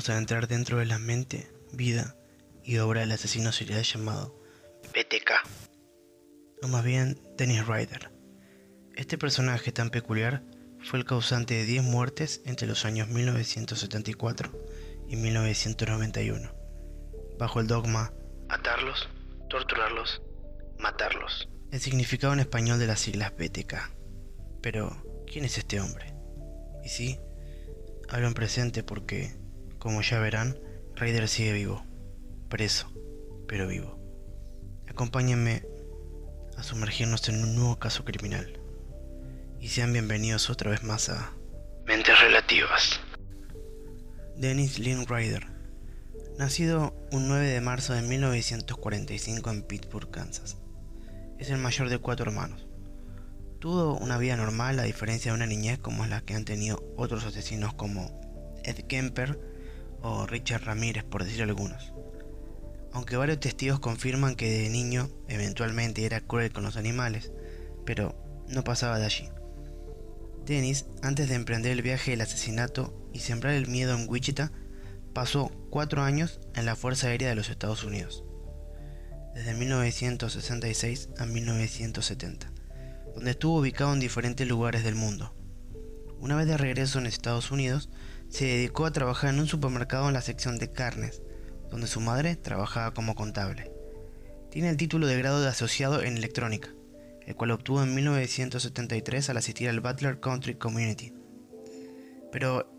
vamos a entrar dentro de la mente, vida y obra del asesino serial llamado BTK, o más bien Dennis Ryder. Este personaje tan peculiar fue el causante de 10 muertes entre los años 1974 y 1991, bajo el dogma atarlos, torturarlos, matarlos. El significado en español de las siglas BTK. Pero, ¿quién es este hombre? Y sí, hablo en presente porque, como ya verán, Raider sigue vivo, preso, pero vivo. Acompáñenme a sumergirnos en un nuevo caso criminal. Y sean bienvenidos otra vez más a Mentes Relativas. Dennis Lynn Ryder, nacido un 9 de marzo de 1945 en Pittsburgh, Kansas. Es el mayor de cuatro hermanos. Tuvo una vida normal a diferencia de una niñez como la que han tenido otros asesinos como Ed Kemper o Richard Ramírez, por decir algunos. Aunque varios testigos confirman que de niño eventualmente era cruel con los animales, pero no pasaba de allí. Dennis, antes de emprender el viaje del asesinato y sembrar el miedo en Wichita, pasó cuatro años en la Fuerza Aérea de los Estados Unidos, desde 1966 a 1970 donde estuvo ubicado en diferentes lugares del mundo. Una vez de regreso en Estados Unidos, se dedicó a trabajar en un supermercado en la sección de carnes, donde su madre trabajaba como contable. Tiene el título de grado de asociado en electrónica, el cual obtuvo en 1973 al asistir al Butler Country Community. Pero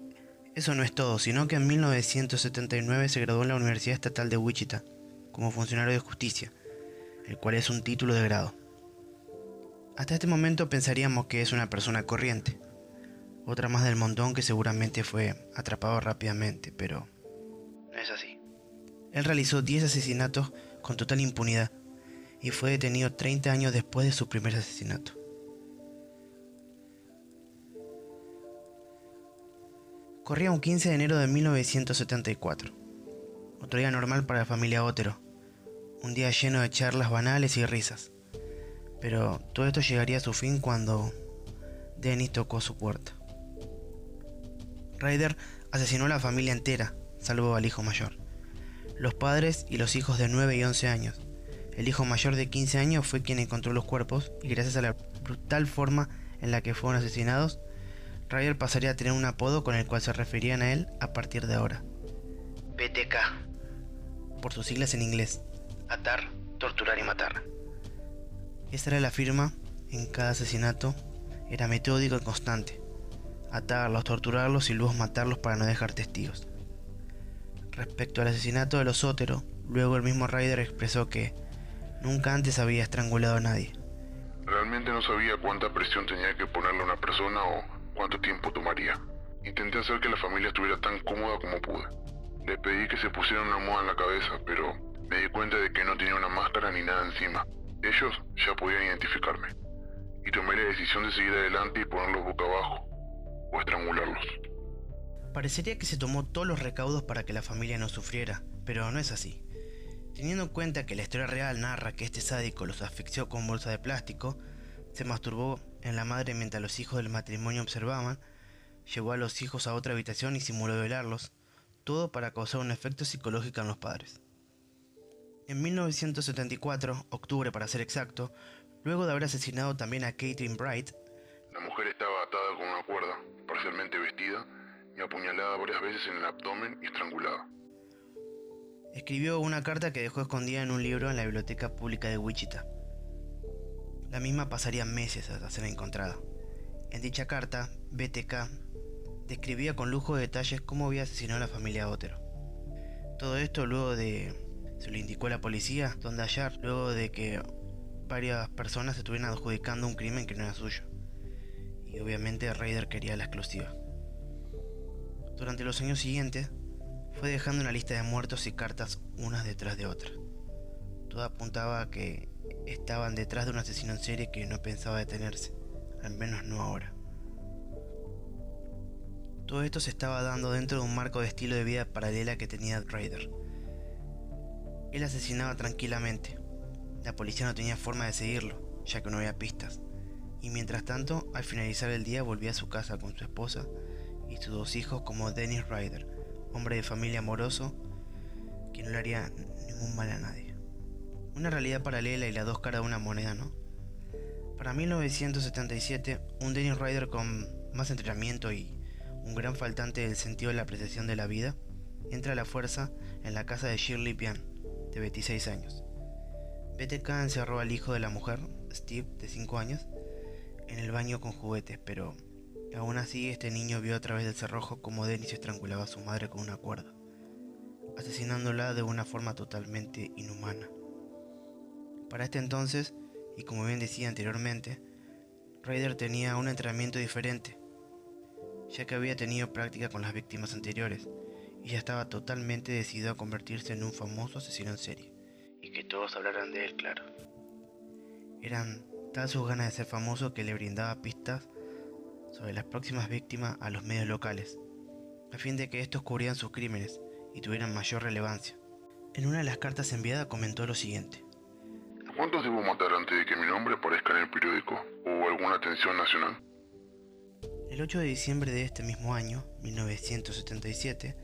eso no es todo, sino que en 1979 se graduó en la Universidad Estatal de Wichita como funcionario de justicia, el cual es un título de grado. Hasta este momento pensaríamos que es una persona corriente, otra más del montón que seguramente fue atrapado rápidamente, pero no es así. Él realizó 10 asesinatos con total impunidad y fue detenido 30 años después de su primer asesinato. Corría un 15 de enero de 1974, otro día normal para la familia Otero, un día lleno de charlas banales y risas. Pero todo esto llegaría a su fin cuando Dennis tocó su puerta. Ryder asesinó a la familia entera, salvo al hijo mayor. Los padres y los hijos de 9 y 11 años. El hijo mayor de 15 años fue quien encontró los cuerpos y gracias a la brutal forma en la que fueron asesinados, Ryder pasaría a tener un apodo con el cual se referían a él a partir de ahora. BTK. Por sus siglas en inglés. Atar, torturar y matar. Esta era la firma en cada asesinato, era metódico y constante. Atarlos, torturarlos y luego matarlos para no dejar testigos. Respecto al asesinato de los luego el mismo Ryder expresó que nunca antes había estrangulado a nadie. Realmente no sabía cuánta presión tenía que ponerle a una persona o cuánto tiempo tomaría. Intenté hacer que la familia estuviera tan cómoda como pude. Le pedí que se pusiera una moda en la cabeza, pero me di cuenta de que no tenía una máscara ni nada encima. Ellos ya podían identificarme, y tomé la decisión de seguir adelante y ponerlos boca abajo, o estrangularlos. Parecería que se tomó todos los recaudos para que la familia no sufriera, pero no es así. Teniendo en cuenta que la historia real narra que este sádico los asfixió con bolsa de plástico, se masturbó en la madre mientras los hijos del matrimonio observaban, llevó a los hijos a otra habitación y simuló violarlos, todo para causar un efecto psicológico en los padres. En 1974, octubre para ser exacto, luego de haber asesinado también a Caitlin Bright, la mujer estaba atada con una cuerda, parcialmente vestida y apuñalada varias veces en el abdomen y estrangulada. Escribió una carta que dejó escondida en un libro en la biblioteca pública de Wichita. La misma pasaría meses hasta ser encontrada. En dicha carta, BTK describía con lujo de detalles cómo había asesinado a la familia Otero. Todo esto luego de se lo indicó a la policía, donde hallar luego de que varias personas estuvieran adjudicando un crimen que no era suyo. Y obviamente Raider quería la exclusiva. Durante los años siguientes, fue dejando una lista de muertos y cartas unas detrás de otras. Todo apuntaba a que estaban detrás de un asesino en serie que no pensaba detenerse, al menos no ahora. Todo esto se estaba dando dentro de un marco de estilo de vida paralela que tenía Raider él asesinaba tranquilamente. La policía no tenía forma de seguirlo, ya que no había pistas. Y mientras tanto, al finalizar el día volvía a su casa con su esposa y sus dos hijos como Dennis Ryder, hombre de familia amoroso, que no le haría ningún mal a nadie. Una realidad paralela y las dos caras de una moneda, ¿no? Para 1977, un Dennis Ryder con más entrenamiento y un gran faltante del sentido de la apreciación de la vida, entra a la fuerza en la casa de Shirley Pian, de 26 años. BTK encerró al hijo de la mujer, Steve, de 5 años, en el baño con juguetes, pero aún así este niño vio a través del cerrojo como Dennis estrangulaba a su madre con una cuerda, asesinándola de una forma totalmente inhumana. Para este entonces, y como bien decía anteriormente, Ryder tenía un entrenamiento diferente, ya que había tenido práctica con las víctimas anteriores y ya estaba totalmente decidido a convertirse en un famoso asesino en serie. Y que todos hablaran de él, claro. Eran tal sus ganas de ser famoso que le brindaba pistas sobre las próximas víctimas a los medios locales, a fin de que estos cubrieran sus crímenes y tuvieran mayor relevancia. En una de las cartas enviadas comentó lo siguiente. ¿Cuántos debo matar antes de que mi nombre aparezca en el periódico o alguna atención nacional? El 8 de diciembre de este mismo año, 1977,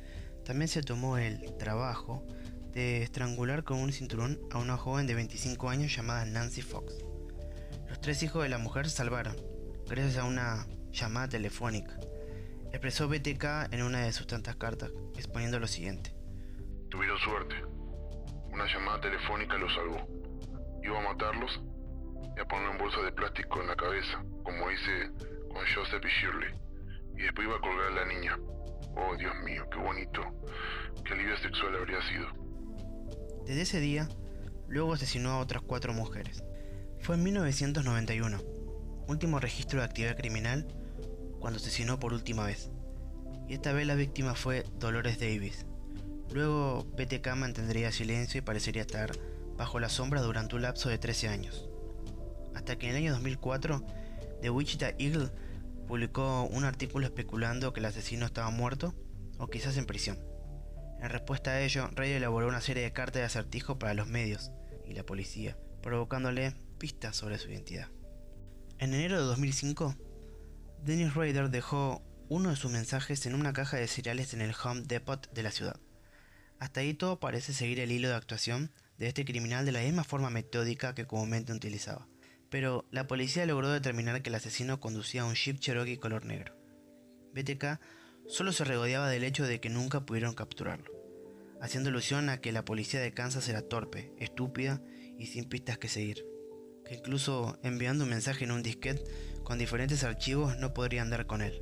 también se tomó el trabajo de estrangular con un cinturón a una joven de 25 años llamada Nancy Fox. Los tres hijos de la mujer se salvaron, gracias a una llamada telefónica. Expresó BTK en una de sus tantas cartas, exponiendo lo siguiente. Tuvieron suerte. Una llamada telefónica los salvó. Iba a matarlos y a poner en bolsa de plástico en la cabeza, como hice con Joseph y Shirley. Y después iba a colgar a la niña. Oh, Dios mío, qué bonito. Qué alivio sexual habría sido. Desde ese día, luego asesinó a otras cuatro mujeres. Fue en 1991, último registro de actividad criminal, cuando asesinó por última vez. Y esta vez la víctima fue Dolores Davis. Luego BTK mantendría silencio y parecería estar bajo la sombra durante un lapso de 13 años. Hasta que en el año 2004, The Wichita Eagle publicó un artículo especulando que el asesino estaba muerto o quizás en prisión. En respuesta a ello, Ray elaboró una serie de cartas de acertijo para los medios y la policía, provocándole pistas sobre su identidad. En enero de 2005, Dennis Rader dejó uno de sus mensajes en una caja de cereales en el Home Depot de la ciudad. Hasta ahí todo parece seguir el hilo de actuación de este criminal de la misma forma metódica que comúnmente utilizaba pero la policía logró determinar que el asesino conducía un Jeep Cherokee color negro. BTK solo se regodeaba del hecho de que nunca pudieron capturarlo, haciendo alusión a que la policía de Kansas era torpe, estúpida y sin pistas que seguir, que incluso enviando un mensaje en un disquete con diferentes archivos no podrían dar con él.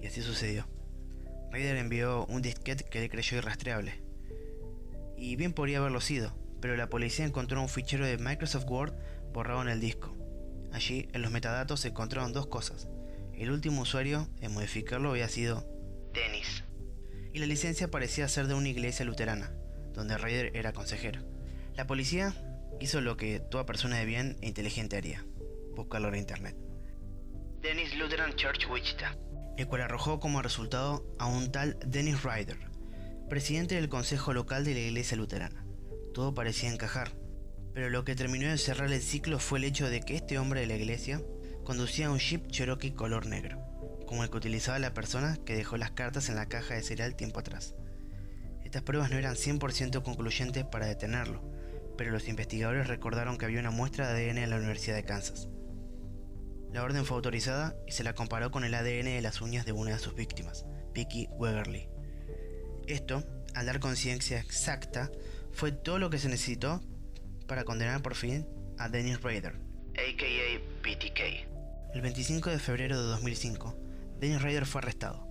Y así sucedió. Raider envió un disquete que le creyó irrastreable. Y bien podría haberlo sido, pero la policía encontró un fichero de Microsoft Word borrado en el disco. Allí, en los metadatos, se encontraron dos cosas. El último usuario en modificarlo había sido Dennis. Y la licencia parecía ser de una iglesia luterana, donde Ryder era consejero. La policía hizo lo que toda persona de bien e inteligente haría, buscarlo en internet. Dennis Lutheran Church Wichita, el cual arrojó como resultado a un tal Dennis Ryder, presidente del consejo local de la iglesia luterana. Todo parecía encajar, pero lo que terminó de cerrar el ciclo fue el hecho de que este hombre de la iglesia conducía un Jeep Cherokee color negro, como el que utilizaba la persona que dejó las cartas en la caja de cereal tiempo atrás. Estas pruebas no eran 100% concluyentes para detenerlo, pero los investigadores recordaron que había una muestra de ADN en la Universidad de Kansas. La orden fue autorizada y se la comparó con el ADN de las uñas de una de sus víctimas, Vicky Wegerly. Esto, al dar conciencia exacta, fue todo lo que se necesitó para condenar por fin a Dennis Rader, a.k.a. BTK. El 25 de febrero de 2005, Dennis Rader fue arrestado.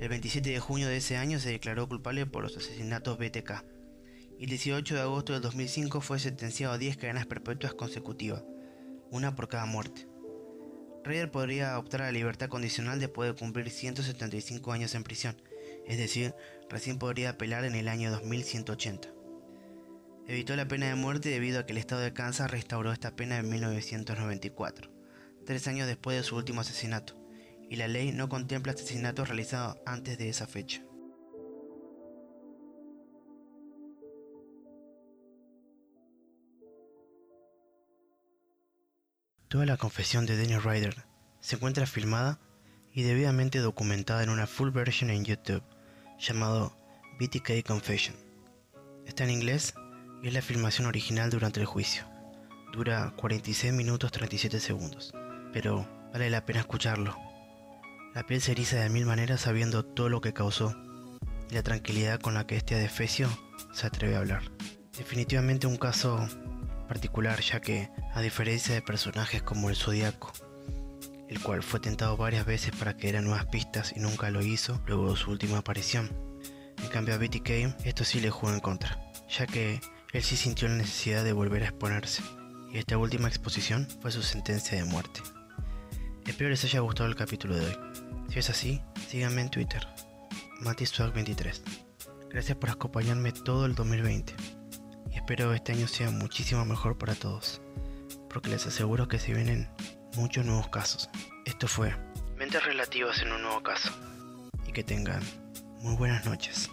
El 27 de junio de ese año se declaró culpable por los asesinatos BTK. El 18 de agosto del 2005 fue sentenciado a 10 cadenas perpetuas consecutivas, una por cada muerte. Rader podría optar a la libertad condicional después de cumplir 175 años en prisión, es decir, recién podría apelar en el año 2180. Evitó la pena de muerte debido a que el estado de Kansas restauró esta pena en 1994, tres años después de su último asesinato, y la ley no contempla asesinatos realizados antes de esa fecha. Toda la confesión de Daniel Ryder se encuentra filmada y debidamente documentada en una full version en YouTube llamado BTK Confession. Está en inglés y es la filmación original durante el juicio. Dura 46 minutos 37 segundos, pero vale la pena escucharlo. La piel se eriza de mil maneras sabiendo todo lo que causó y la tranquilidad con la que este adefesio se atreve a hablar. Definitivamente un caso particular ya que, a diferencia de personajes como el Zodíaco, el cual fue tentado varias veces para que eran nuevas pistas y nunca lo hizo luego de su última aparición. En cambio a BTK esto sí le jugó en contra, ya que él sí sintió la necesidad de volver a exponerse, y esta última exposición fue su sentencia de muerte. Espero les haya gustado el capítulo de hoy. Si es así, síganme en Twitter, MatisWag23. Gracias por acompañarme todo el 2020 y espero este año sea muchísimo mejor para todos, porque les aseguro que se vienen muchos nuevos casos. Esto fue Mentes Relativas en un nuevo caso y que tengan muy buenas noches.